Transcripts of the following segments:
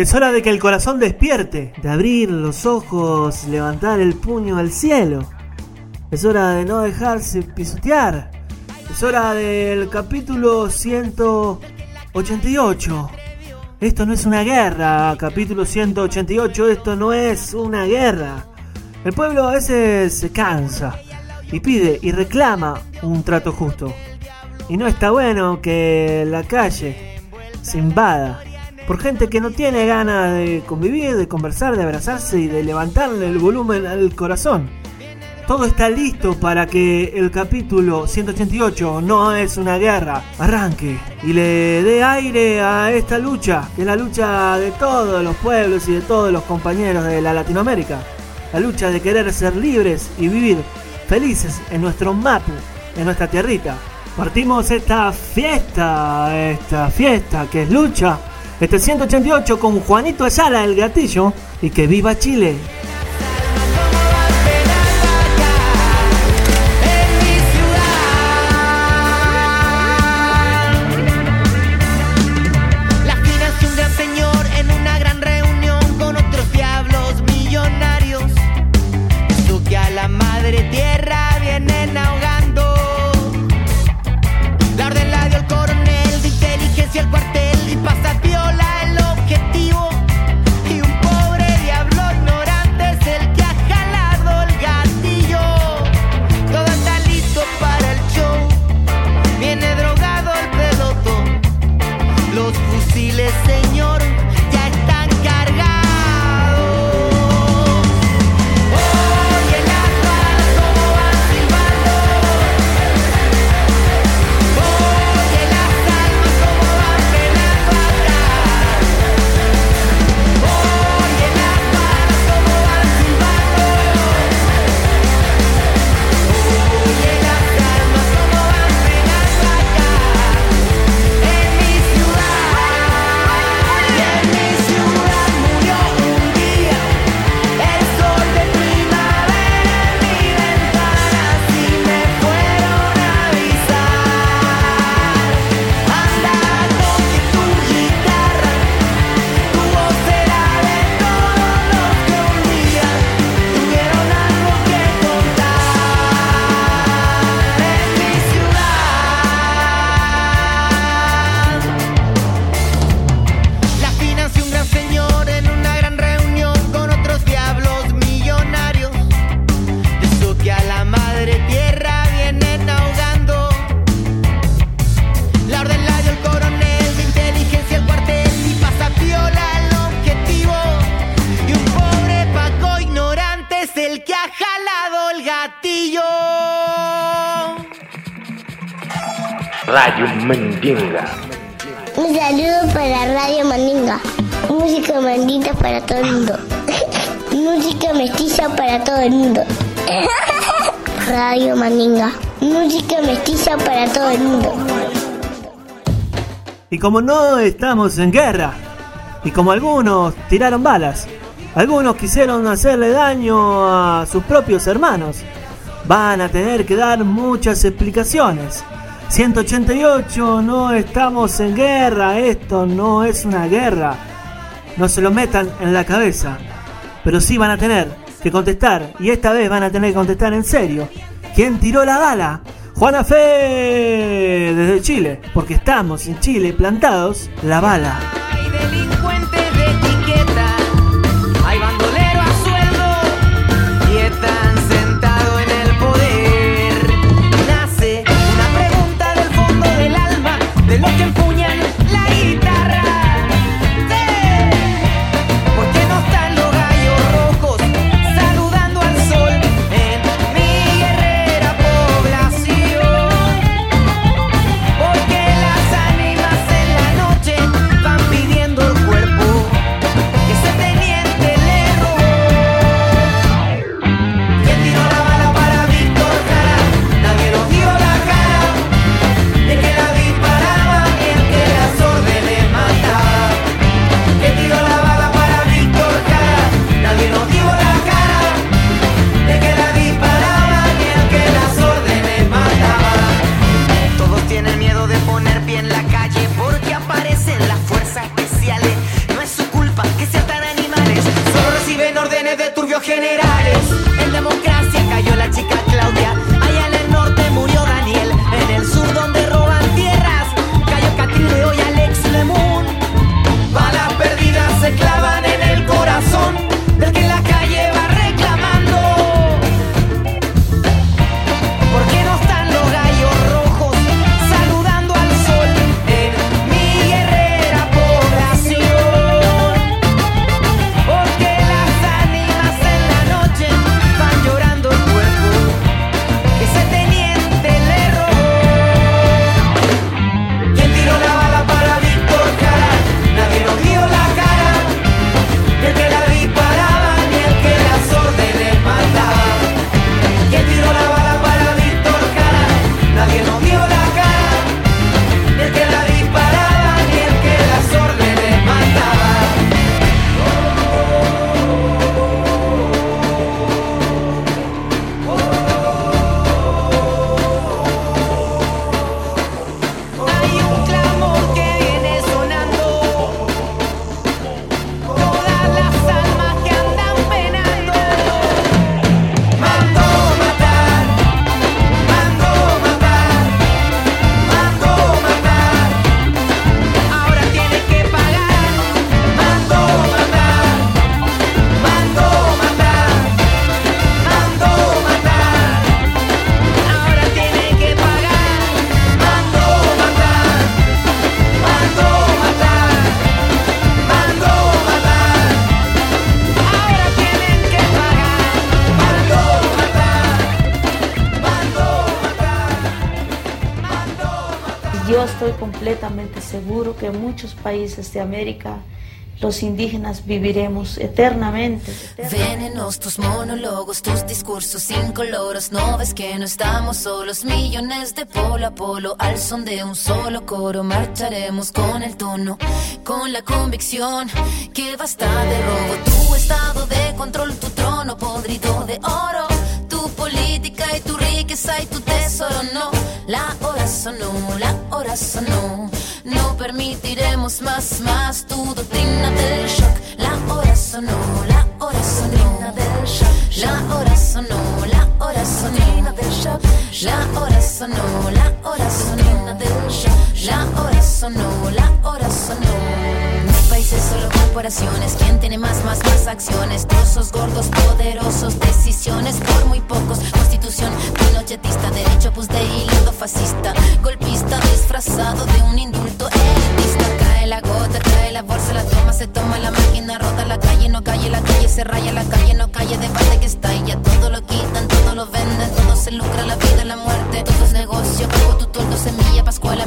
Es hora de que el corazón despierte, de abrir los ojos, levantar el puño al cielo. Es hora de no dejarse pisotear. Es hora del capítulo 188. Esto no es una guerra, capítulo 188, esto no es una guerra. El pueblo a veces se cansa y pide y reclama un trato justo. Y no está bueno que la calle se invada por gente que no tiene ganas de convivir, de conversar, de abrazarse y de levantarle el volumen al corazón. Todo está listo para que el capítulo 188 no es una guerra arranque y le dé aire a esta lucha, que es la lucha de todos los pueblos y de todos los compañeros de la Latinoamérica. La lucha de querer ser libres y vivir felices en nuestro mapu, en nuestra tierrita. Partimos esta fiesta, esta fiesta que es lucha, este 188 con Juanito Ayala, el gatillo, y que viva Chile. Como no estamos en guerra, y como algunos tiraron balas, algunos quisieron hacerle daño a sus propios hermanos, van a tener que dar muchas explicaciones. 188, no estamos en guerra, esto no es una guerra. No se lo metan en la cabeza. Pero sí van a tener que contestar, y esta vez van a tener que contestar en serio. ¿Quién tiró la bala? Juana Fe desde Chile, porque estamos en Chile plantados la bala. Países de América los indígenas viviremos eternamente. Venenos tus monólogos, tus discursos incoloros. No ves que no estamos solos, millones de polo a polo. Al son de un solo coro, marcharemos con el tono, con la convicción que basta de robo. Tu estado de control, tu trono podrido de oro. Tu política y tu riqueza y tu tesoro, no. La hora sonó, la hora sonó. Permitiremos más, más tu doctrina del shock. La hora sonó, la hora sonó. del shock. La hora sonó, la hora sonó. del shock. La hora sonó, la hora sonó. del shock. La hora sonó, la hora sonó. Corporaciones. ¿Quién tiene más, más, más acciones? Trozos gordos, poderosos, decisiones por muy pocos. Constitución pinochetista, derecho, pues de hilo fascista. Golpista disfrazado de un indulto elitista. Cae la gota, cae la bolsa, la toma, se toma la máquina, rota la calle, no calle, la calle se raya, la calle no calle, debate que está y ya todo lo quitan, todo lo venden, todo se lucra, la vida, la muerte, todo es negocio, pago tu toldo, semilla, pascuala,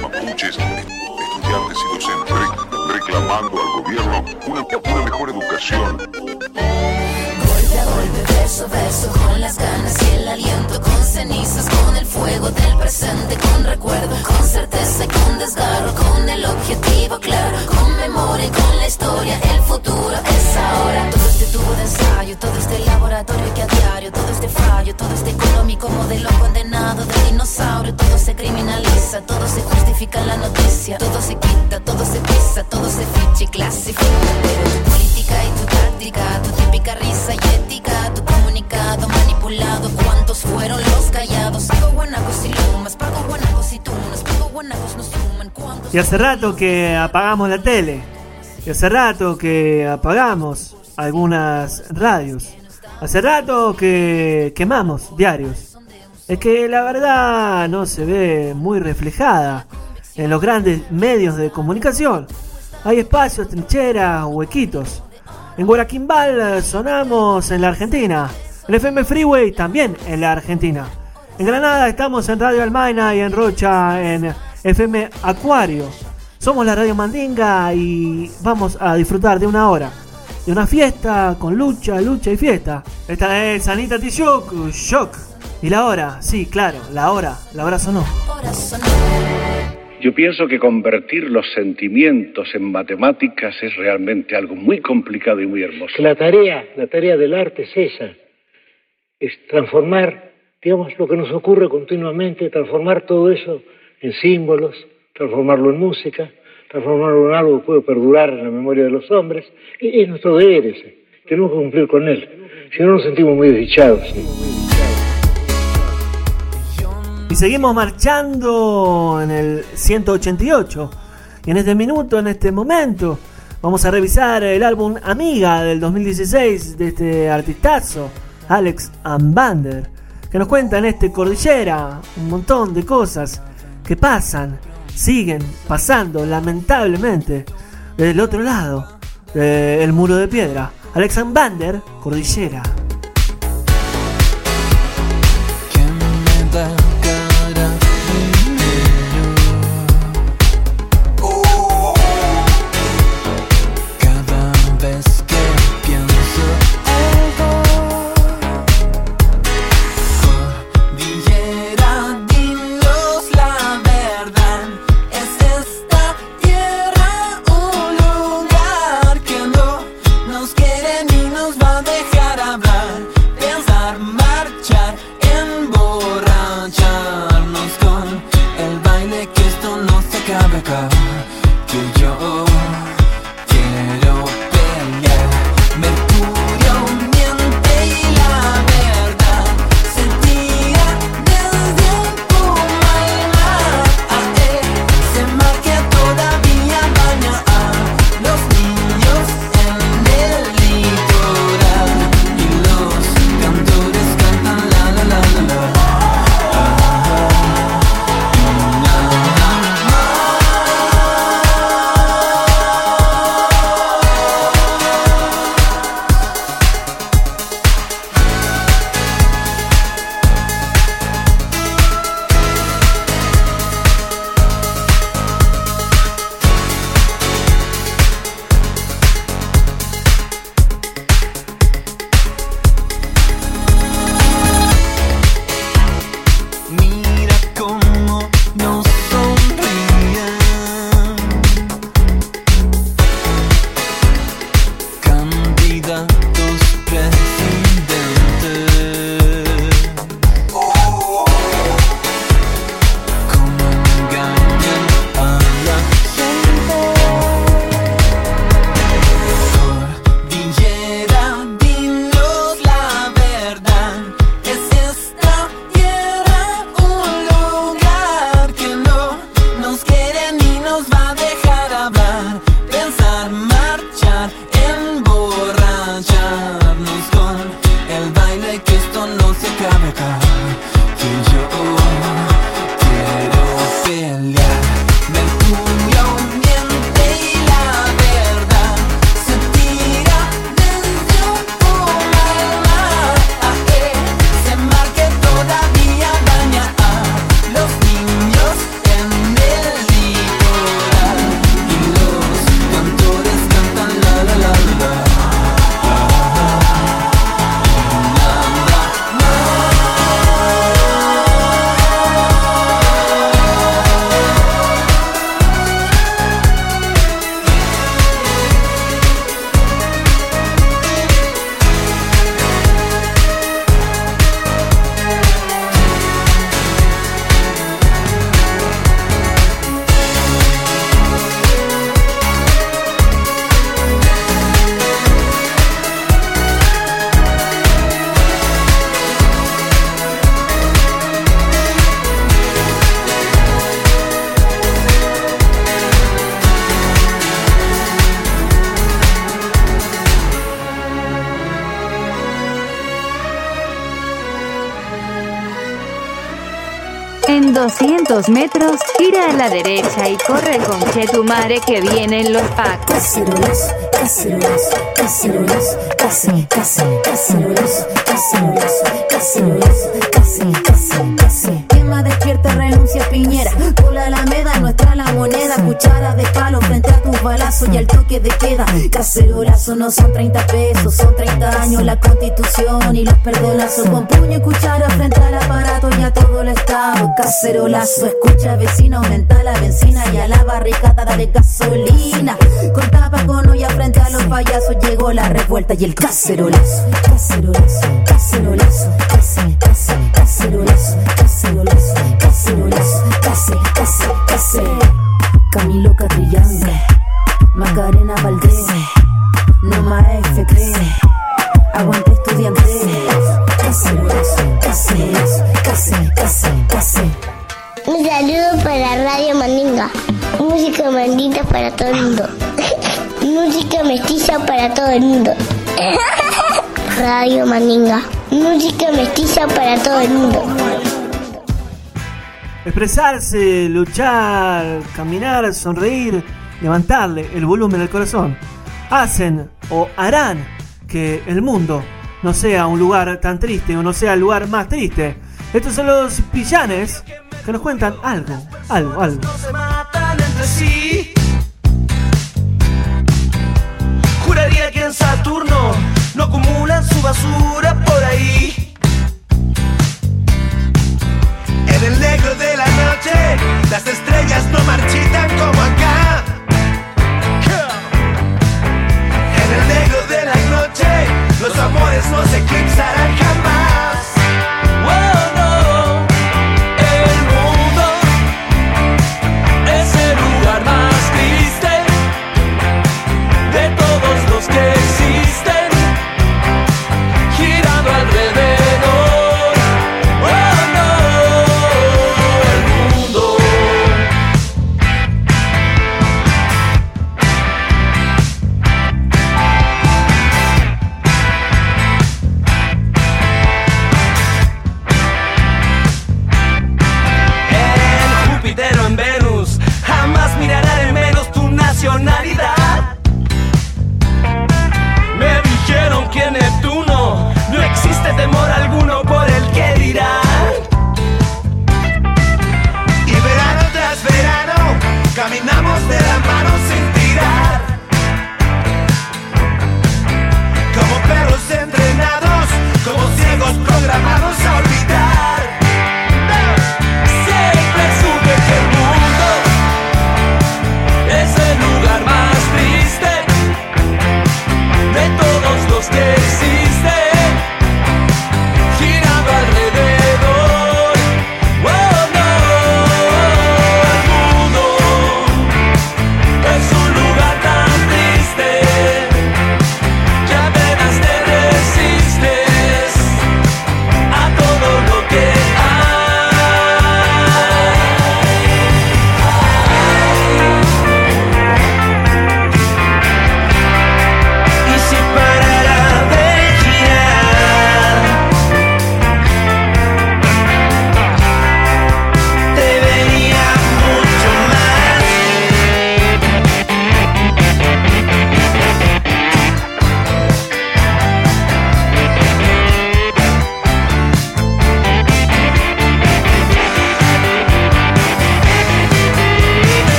Mapuches, estudiantes y docentes re- reclamando al gobierno una, una mejor educación. Golpe a golpe, verso a verso, con las ganas y el aliento, con cenizas, con el fuego del presente, con recuerdo, con certeza y con desgarro, con el objetivo claro, con memoria y con la historia, el futuro es ahora. Todo este tubo de ensayo, todo este laboratorio que a diario, todo este fallo, económico modelo condenado de dinosaurio, todo se criminaliza, todo se justifica en la noticia, todo se quita, todo se pisa, todo se ficha y clasifica, tu política y tu táctica, tu típica risa y ética, tu comunicado manipulado, ¿cuántos fueron los callados? Pago guanacos y lumas, pago guanacos y tunas, pago guanacos no suman. Y hace rato que apagamos la tele. Y hace rato que apagamos algunas radios. Hace rato que quemamos diarios. Es que la verdad no se ve muy reflejada en los grandes medios de comunicación. Hay espacios, trincheras, huequitos. En Guaraquimbal sonamos en la Argentina. En FM Freeway también en la Argentina. En Granada estamos en Radio Almaina y en Rocha en FM Acuario. Somos la Radio Mandinga y vamos a disfrutar de una hora. De una fiesta con lucha, lucha y fiesta. Esta es Anita Tijoc, Shock. Y la hora, sí, claro, la hora, la hora sonó. Yo pienso que convertir los sentimientos en matemáticas es realmente algo muy complicado y muy hermoso. la tarea, la tarea del arte es esa, es transformar, digamos, lo que nos ocurre continuamente, transformar todo eso en símbolos, transformarlo en música, transformarlo en algo que puede perdurar en la memoria de los hombres, y es nuestro deber ese, tenemos que cumplir con él, si no nos sentimos muy desdichados. Y seguimos marchando en el 188. Y en este minuto, en este momento, vamos a revisar el álbum Amiga del 2016 de este artistazo, Alex Ambander, que nos cuenta en este Cordillera un montón de cosas que pasan, siguen pasando lamentablemente del otro lado del muro de piedra. Alex Ambander, Cordillera. La derecha y corre con Chetumare que vienen los pacos. Cacerolazo, cacerolazo, cacerolazo, case, case, cacerolazo, cacerolazo, cacerolazo, case, case, case. Despierta, renuncia Piñera. Por la Alameda, nuestra la moneda. Cuchara de palo frente a tus balazos y al toque de queda. Cacerolazo no son 30 pesos, son 30 años la constitución y los perdonazos. Con puño y cuchara frente al aparato y a todo el estado. Cacerolazo, escucha vecino, aumenta la benzina y a la barricada dale gasolina. Con tapa con olla frente a los payasos llegó la revuelta y el cacerolazo. Cacerolazo, cacerolazo, cacerolazo, cacerolazo, Camilo Catrillange, Macarena Valdés, Noma FP, aguante estudiante. Cacerolazo, cacerolazo, case, case, case. Un saludo para Radio Mandinga. Música mandita para todo el mundo. Música mestiza para todo el mundo. Radio Mandinga. Música mestiza para todo el mundo. Expresarse, luchar, caminar, sonreír, levantarle el volumen del corazón. Hacen o harán que el mundo no sea un lugar tan triste o no sea el lugar más triste. Estos son los pillanes que nos cuentan algo, algo, algo. Juraría que en Saturno no acumulan su basura por ahí. En el negro de la noche, las estrellas no marchitan como acá. En el negro de la noche, los amores no se eclipsarán jamás.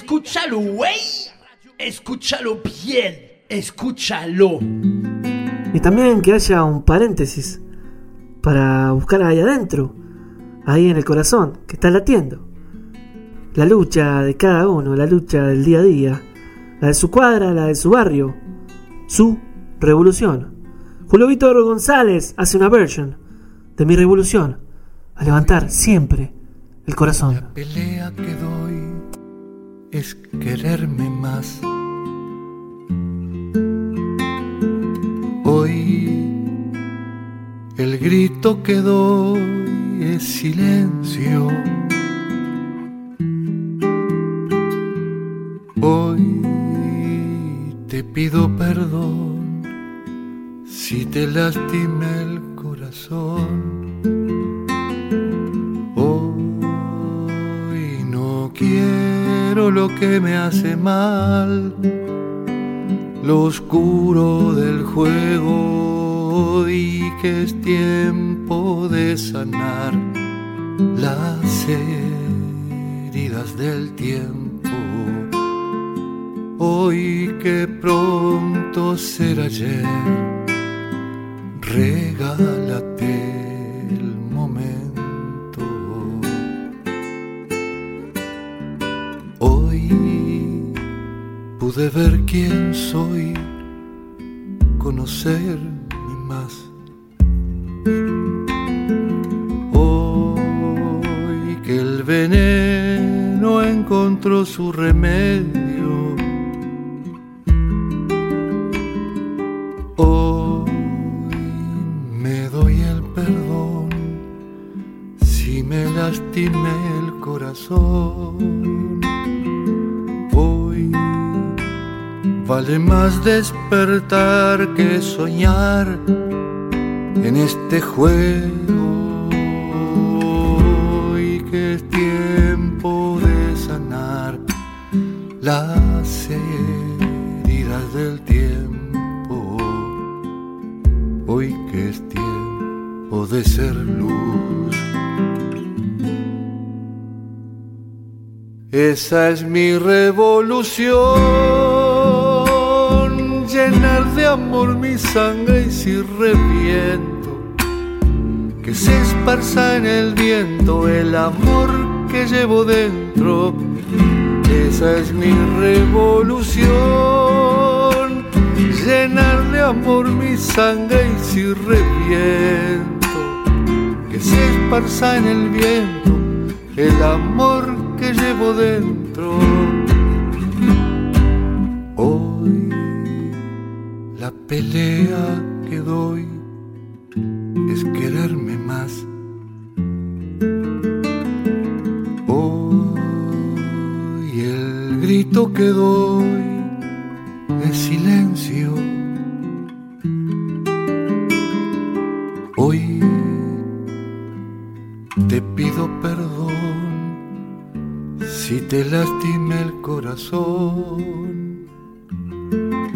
Escúchalo, güey. Escúchalo bien. Escúchalo. Y también que haya un paréntesis para buscar ahí adentro, ahí en el corazón, que está latiendo. La lucha de cada uno, la lucha del día a día, la de su cuadra, la de su barrio, su revolución. Julio Víctor González hace una version de mi revolución, a levantar siempre el corazón. La pelea que doy es quererme más. Hoy el grito que doy es silencio. Hoy te pido perdón si te lastimé el corazón. Hoy no quiero lo que me hace mal, lo oscuro del juego y que es tiempo de sanar las heridas del tiempo. Hoy que pronto será ayer, regálate el momento. Pude ver quién soy, conocerme más. Hoy que el veneno encontró su remedio. Hoy me doy el perdón si me lastimé el corazón. Más despertar que soñar en este juego. Hoy que es tiempo de sanar las heridas del tiempo. Hoy que es tiempo de ser luz. Esa es mi revolución, llenar de amor mi sangre y si reviento, que se esparza en el viento el amor que llevo dentro. Esa es mi revolución, llenar de amor mi sangre y si reviento, que se esparza en el viento el amor que llevo dentro. Silencio. Hoy te pido perdón si te lastimé el corazón.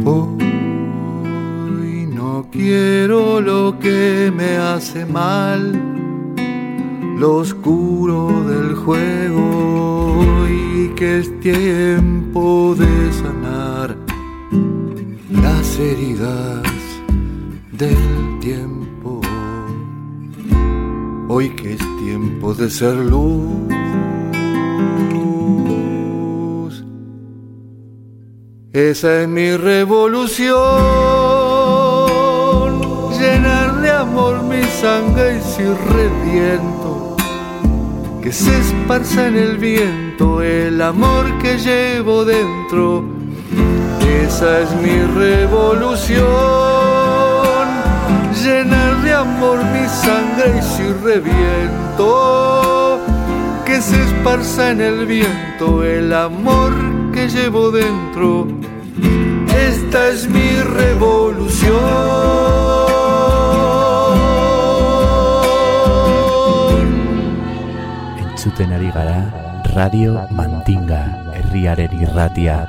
Hoy no quiero lo que me hace mal, lo oscuro del juego y que es tiempo de heridas del tiempo. Hoy que es tiempo de ser luz. Esa es mi revolución, llenar de amor mi sangre y si reviento, que se esparza en el viento el amor que llevo dentro. Esa es mi revolución, llenar de amor mi sangre y si reviento, que se esparza en el viento el amor que llevo dentro. Esta es mi revolución. Entzuten ari gara Radio Mandinga herriaren irratia.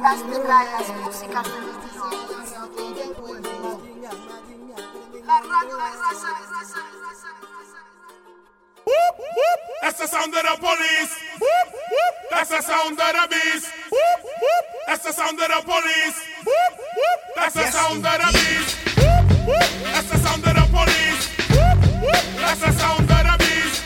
las músicas de La radio de raza, de raza, de raza. That's the sound of the police. That's the sound of the beast. That's the sound of the police. That's the sound of the beast. That's the sound of the police. That's the sound of the beast.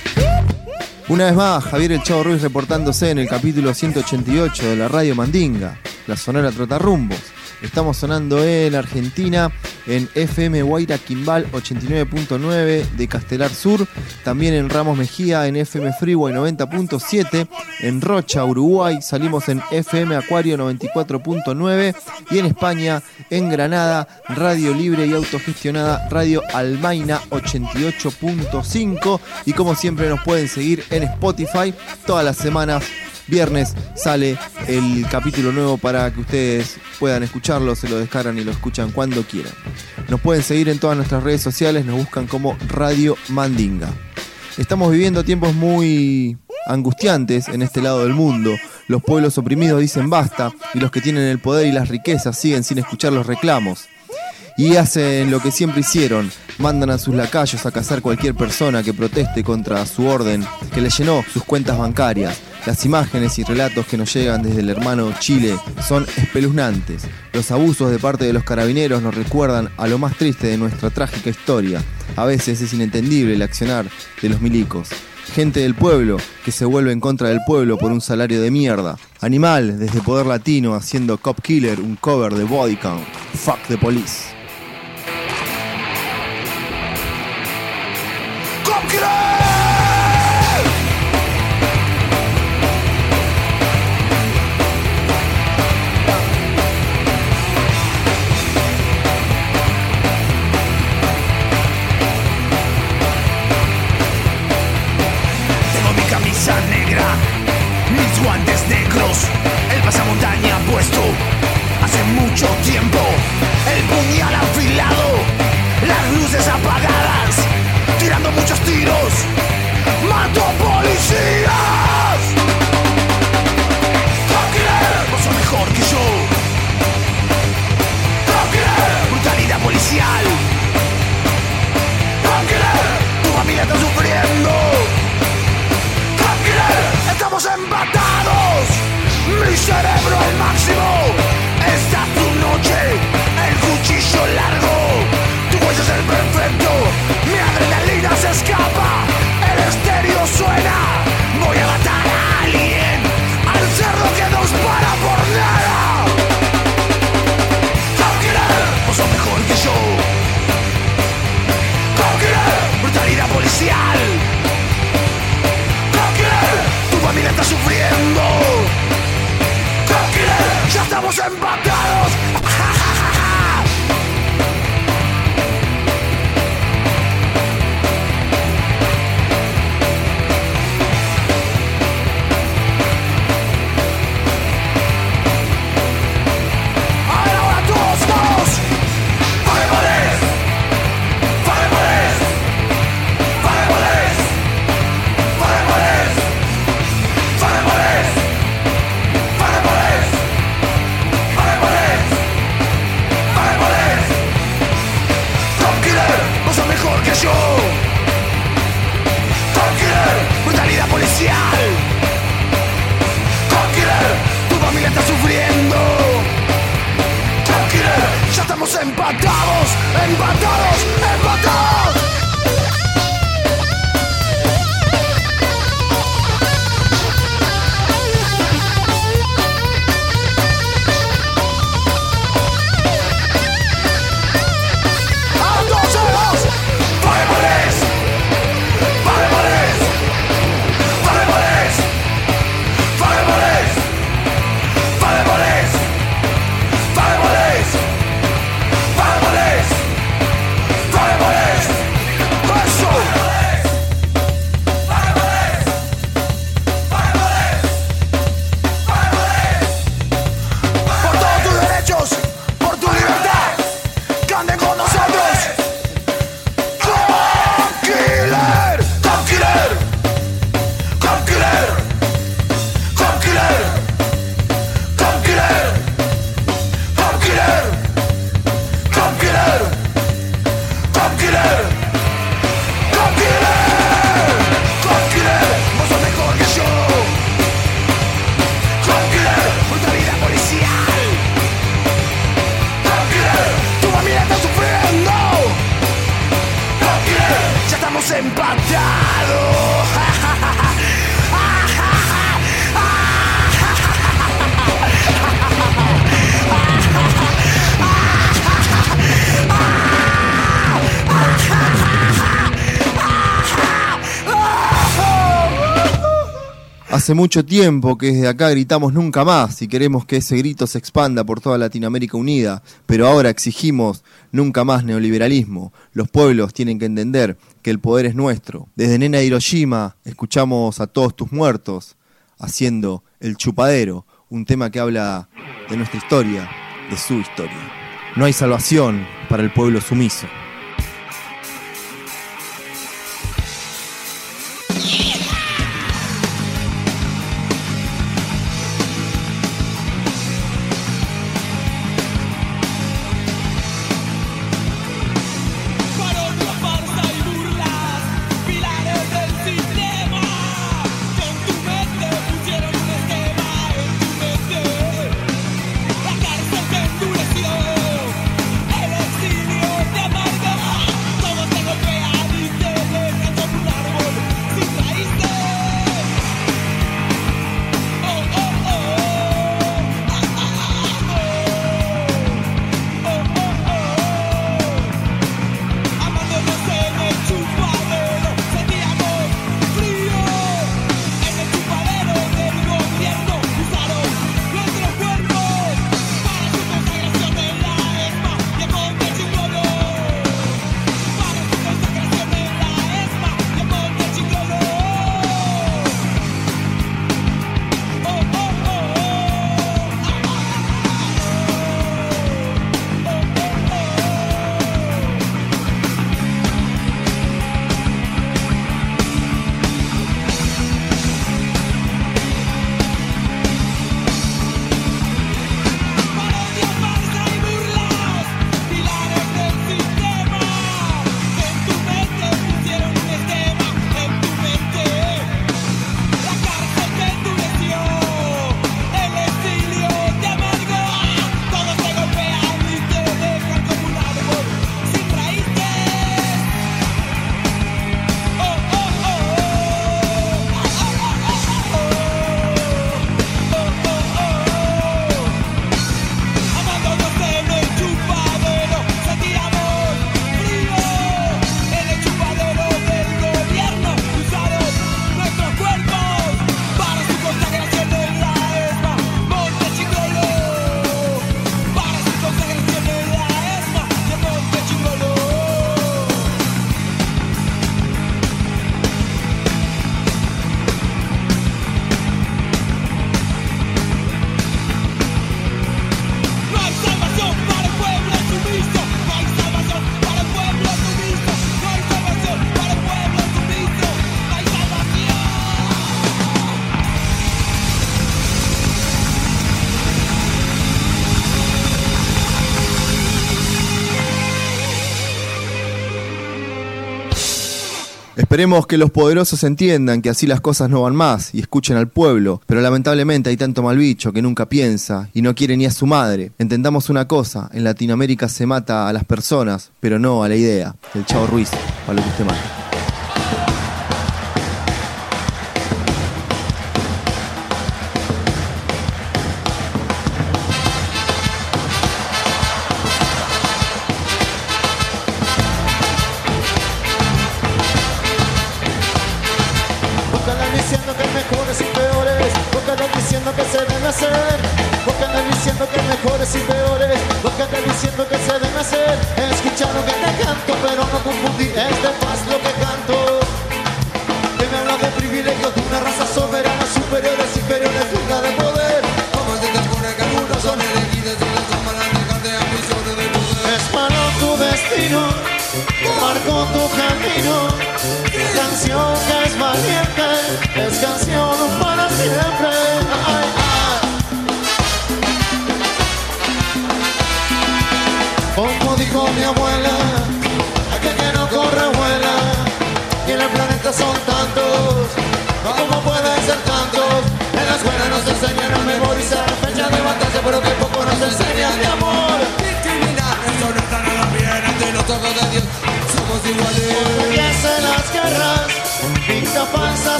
Una vez más, Javier El Chavo Ruiz reportándose en el capítulo 188 de la Radio Mandinga, la Sonora Trotarrumbos. Estamos sonando en Argentina, en FM Guaira Quimbal 89.9 de Castelar Sur, también en Ramos Mejía, en FM Freeway 90.7, en Rocha, Uruguay, salimos en FM Acuario 94.9 y en España, en Granada, Radio Libre y Autogestionada Radio Almaina 88.5 y como siempre nos pueden seguir en Spotify todas las semanas viernes sale el capítulo nuevo para que ustedes puedan escucharlo, se lo descargan y lo escuchan cuando quieran. Nos pueden seguir en todas nuestras redes sociales, nos buscan como Radio Mandinga. Estamos viviendo tiempos muy angustiantes en este lado del mundo. Los pueblos oprimidos dicen basta y los que tienen el poder y las riquezas siguen sin escuchar los reclamos. Y hacen lo que siempre hicieron, mandan a sus lacayos a cazar cualquier persona que proteste contra su orden, que le llenó sus cuentas bancarias. Las imágenes y relatos que nos llegan desde el hermano Chile son espeluznantes. Los abusos de parte de los carabineros nos recuerdan a lo más triste de nuestra trágica historia. A veces es inentendible el accionar de los milicos. Gente del pueblo que se vuelve en contra del pueblo por un salario de mierda. Animal desde Poder Latino haciendo Cop Killer un cover de Body Count. Fuck the police. Guantes negros, el pasamontaña puesto hace mucho tiempo, Wyższe rebro maksimum Hace mucho tiempo que desde acá gritamos nunca más y queremos que ese grito se expanda por toda Latinoamérica unida, pero ahora exigimos nunca más neoliberalismo. Los pueblos tienen que entender que el poder es nuestro. Desde Nena Hiroshima escuchamos a todos tus muertos haciendo El Chupadero, un tema que habla de nuestra historia, de su historia. No hay salvación para el pueblo sumiso. Esperemos que los poderosos entiendan que así las cosas no van más y escuchen al pueblo, pero lamentablemente hay tanto mal bicho que nunca piensa y no quiere ni a su madre. Entendamos una cosa, en Latinoamérica se mata a las personas, pero no a la idea. El Chavo Ruiz, para lo que usted mata.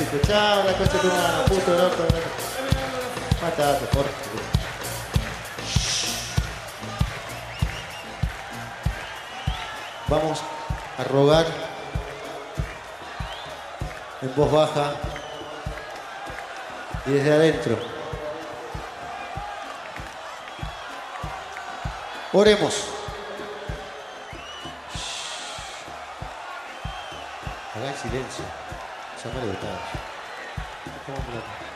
Clásico, chao, la coche tu mano, puto loco. Mátate, por Vamos a rogar en voz baja y desde adentro. Oremos. Hagan silencio. Somebody will die. Come on, brother.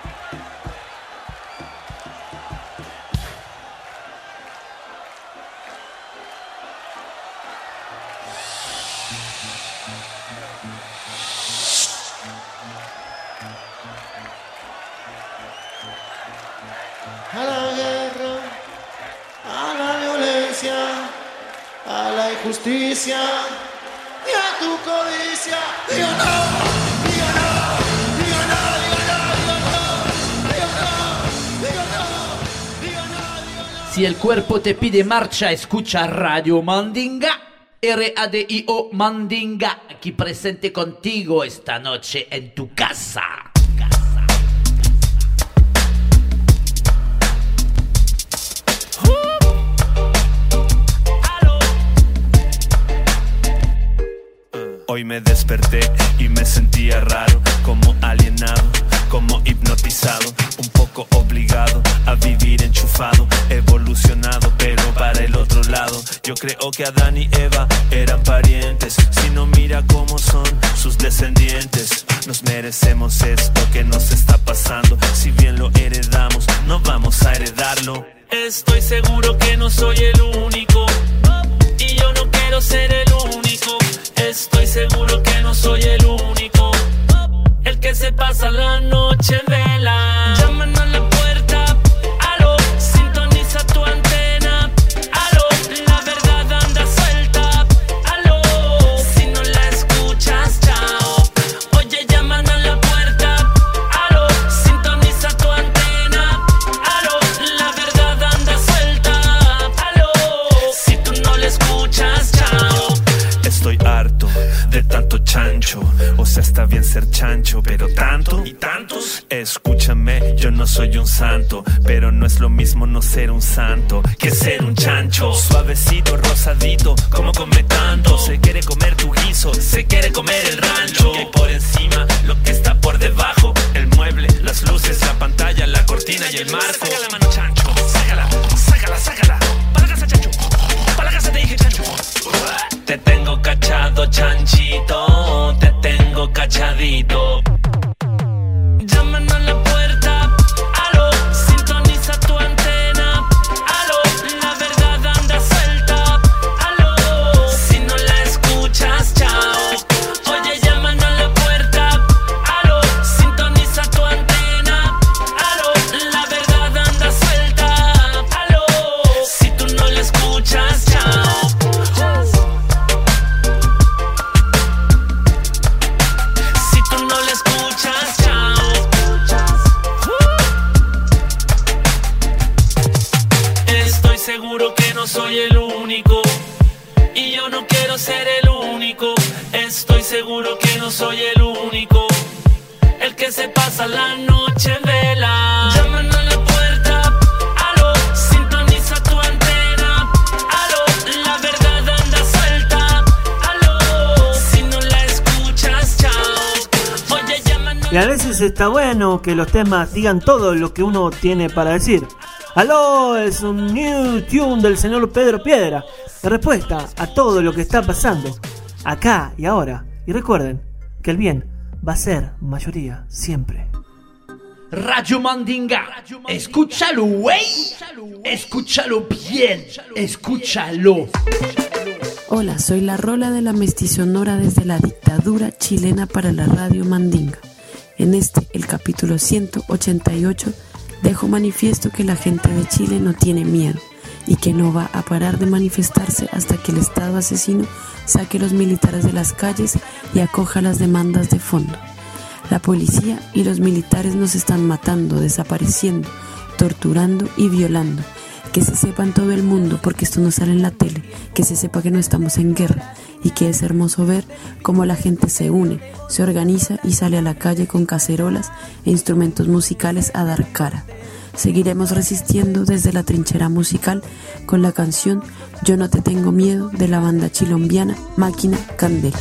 Si el cuerpo te pide marcha, escucha Radio Mandinga. R-A-D-I-O Mandinga, aquí presente contigo esta noche en tu casa. Hoy me desperté y me sentía raro, como alienado, como hipnotizado, un poco obligado a vivir enchufado, evolucionado, pero para el otro lado. Yo creo que Adán y Eva eran parientes, si no mira cómo son sus descendientes. Nos merecemos esto que nos está pasando, si bien lo heredamos, no vamos a heredarlo. Estoy seguro que no soy el único y yo no quiero ser el único. Estoy seguro que no soy el único. Se pasa la noche vela. Llaman a la ser chancho, pero tanto y tantos. Escúchame, yo no soy un santo, pero no es lo mismo no ser un santo que ser un chancho. Suavecito, rosadito, como come tanto. Se quiere comer tu guiso, se quiere comer el rancho. Y por encima, lo que está por debajo: el mueble, las luces, la pantalla, la cortina y el marco. Saca la mano, chancho. Sácala, sácala, sácala. Para la casa, chancho. Para la casa te dije, chancho. Te tengo cachado, chanchito. Cachadito. Soy el único. Y yo no quiero ser el único. Estoy seguro que no soy el único. El que se pasa la noche en vela. Llaman a la puerta. Aló, sintoniza tu antena. Aló, la verdad anda suelta. Aló, si no la escuchas, chao. Oye, llaman a Y a veces está bueno que los temas digan todo lo que uno tiene para decir. Aló, es un new tune del señor Pedro Piedra. La respuesta a todo lo que está pasando, acá y ahora. Y recuerden que el bien va a ser mayoría siempre. Radio Mandinga, escúchalo, güey. Escúchalo bien, escúchalo. Hola, soy la Rola de la Mestizonora desde la dictadura chilena para la radio Mandinga. En este, el capítulo 188, dejo manifiesto que la gente de Chile no tiene miedo y que no va a parar de manifestarse hasta que el Estado asesino saque los militares de las calles y acoja las demandas de fondo. La policía y los militares nos están matando, desapareciendo, torturando y violando. Que se sepa en todo el mundo, porque esto no sale en la tele, que se sepa que no estamos en guerra y que es hermoso ver cómo la gente se une, se organiza y sale a la calle con cacerolas e instrumentos musicales a dar cara. Seguiremos resistiendo desde la trinchera musical con la canción Yo no te tengo miedo de la banda chilombiana Máquina Candela.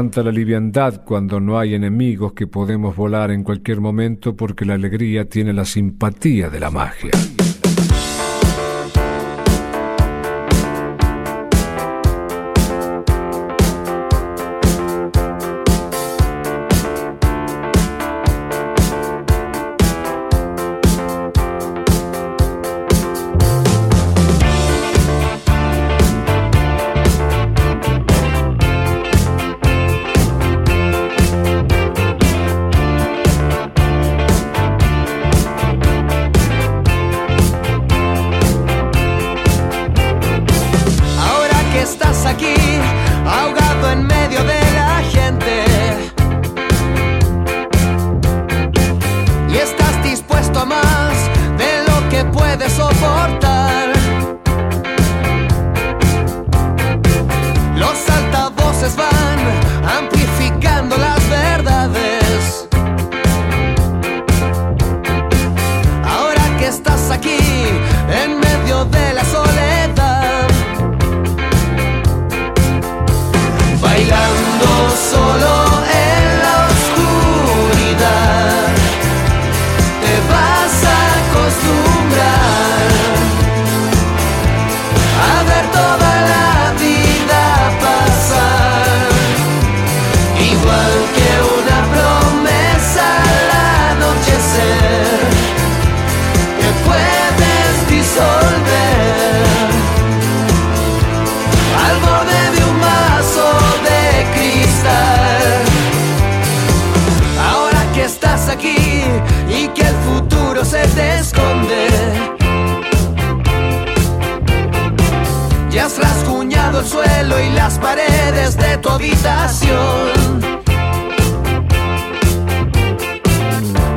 la liviandad cuando no hay enemigos que podemos volar en cualquier momento porque la alegría tiene la simpatía de la magia. porta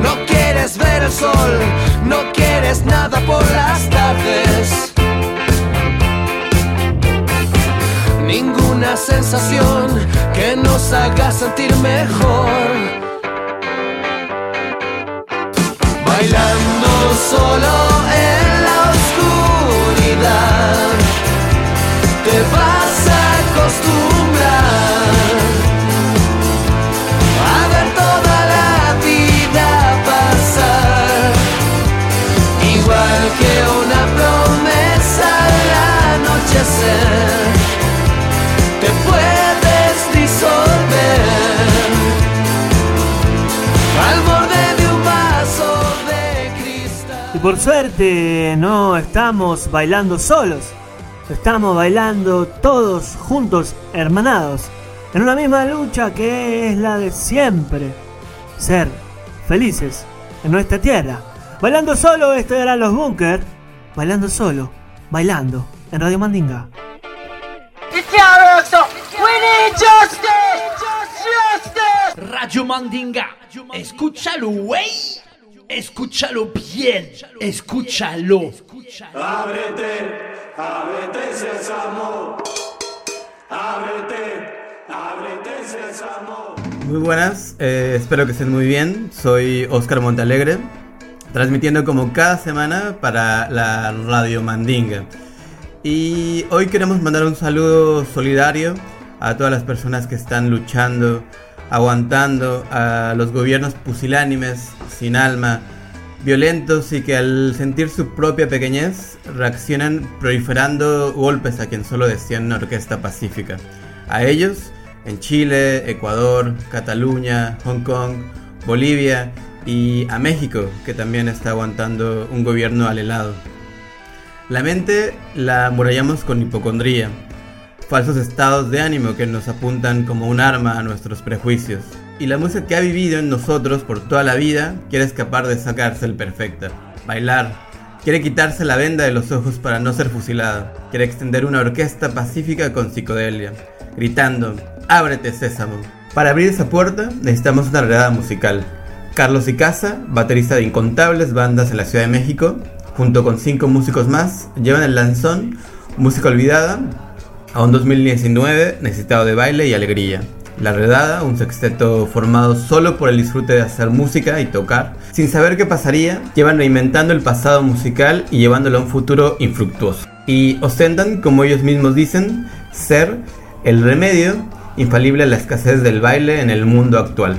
No quieres ver el sol, no quieres nada por las tardes. Ninguna sensación que nos haga sentir mejor. Bailando solo en la oscuridad, te vas a acostumbrar. Por suerte no estamos bailando solos. Estamos bailando todos juntos, hermanados, en una misma lucha que es la de siempre. Ser felices en nuestra tierra. Bailando solo, esto eran los Bunker. Bailando solo, bailando en Radio Mandinga. Radio Mandinga, escúchalo, güey. Escúchalo bien, escúchalo. Ábrete, ábrete sésamo. Ábrete, ábrete sésamo. Muy buenas, eh, espero que estén muy bien. Soy Oscar Montalegre, transmitiendo como cada semana para la Radio Mandinga. Y hoy queremos mandar un saludo solidario a todas las personas que están luchando, aguantando a los gobiernos pusilánimes, sin alma, violentos y que al sentir su propia pequeñez reaccionan proliferando golpes a quien solo desean una orquesta pacífica. A ellos, en Chile, Ecuador, Cataluña, Hong Kong, Bolivia y a México, que también está aguantando un gobierno alelado. La mente la amurallamos con hipocondría, falsos estados de ánimo que nos apuntan como un arma a nuestros prejuicios. Y la música que ha vivido en nosotros por toda la vida quiere escapar de esa cárcel perfecta, bailar, quiere quitarse la venda de los ojos para no ser fusilada, quiere extender una orquesta pacífica con psicodelia, gritando, ábrete sésamo. Para abrir esa puerta necesitamos una redada musical. Carlos Icaza, baterista de incontables bandas en la Ciudad de México, junto con cinco músicos más, llevan el lanzón Música Olvidada a un 2019 necesitado de baile y alegría. La Redada, un sexteto formado solo por el disfrute de hacer música y tocar, sin saber qué pasaría, llevan reinventando el pasado musical y llevándolo a un futuro infructuoso. Y ostentan, como ellos mismos dicen, ser el remedio infalible a la escasez del baile en el mundo actual.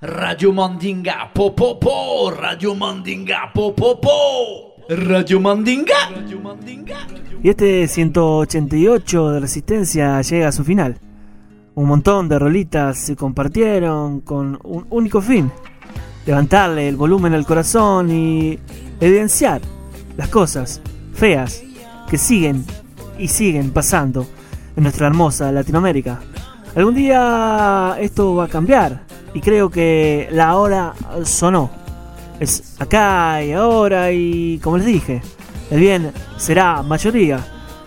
Radio Mandinga, po po po, Radio Mandinga, po po po, Radio Mandinga. Y este 188 de Resistencia llega a su final. Un montón de rolitas se compartieron con un único fin. Levantarle el volumen al corazón y evidenciar las cosas feas que siguen y siguen pasando en nuestra hermosa Latinoamérica. Algún día esto va a cambiar y creo que la hora sonó. Es acá y ahora y como les dije, el bien será mayoría.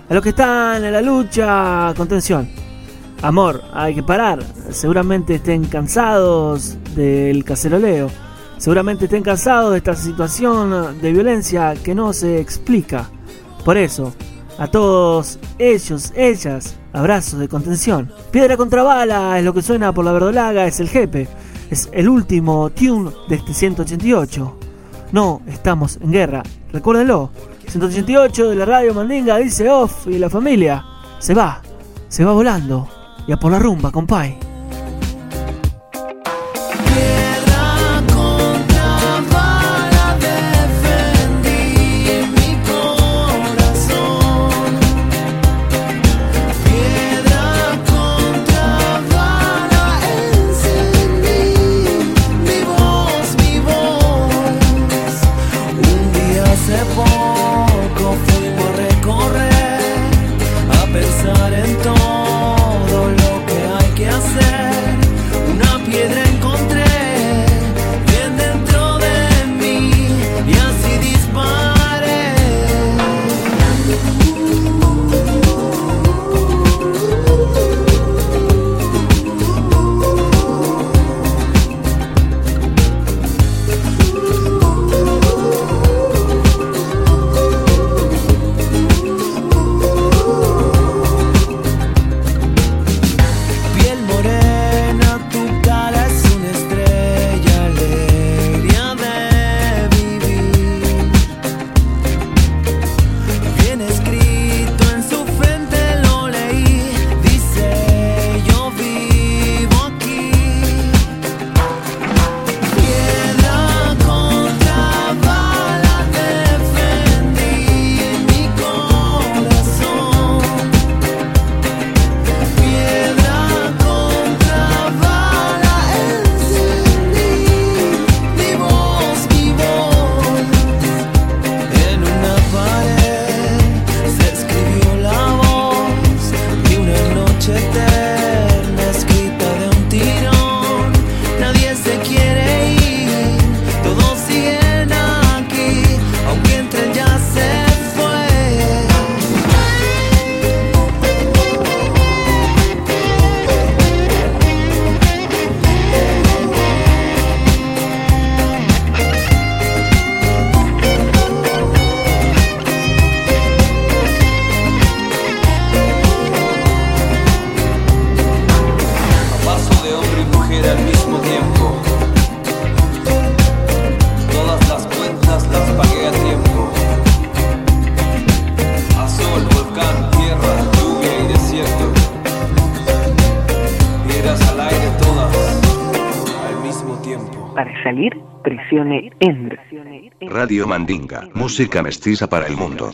A los que están en la lucha, contención. Amor, hay que parar. Seguramente estén cansados del caceroleo. Seguramente estén cansados de esta situación de violencia que no se explica. Por eso, a todos ellos, ellas, abrazos de contención. Piedra contra bala es lo que suena por la verdolaga, es el jefe. Es el último tune de este 188. No, estamos en guerra. Recuérdenlo. 188 de la radio Mandinga dice off y la familia se va, se va volando. Y a por la rumba, compay. Música mestiza para el mundo.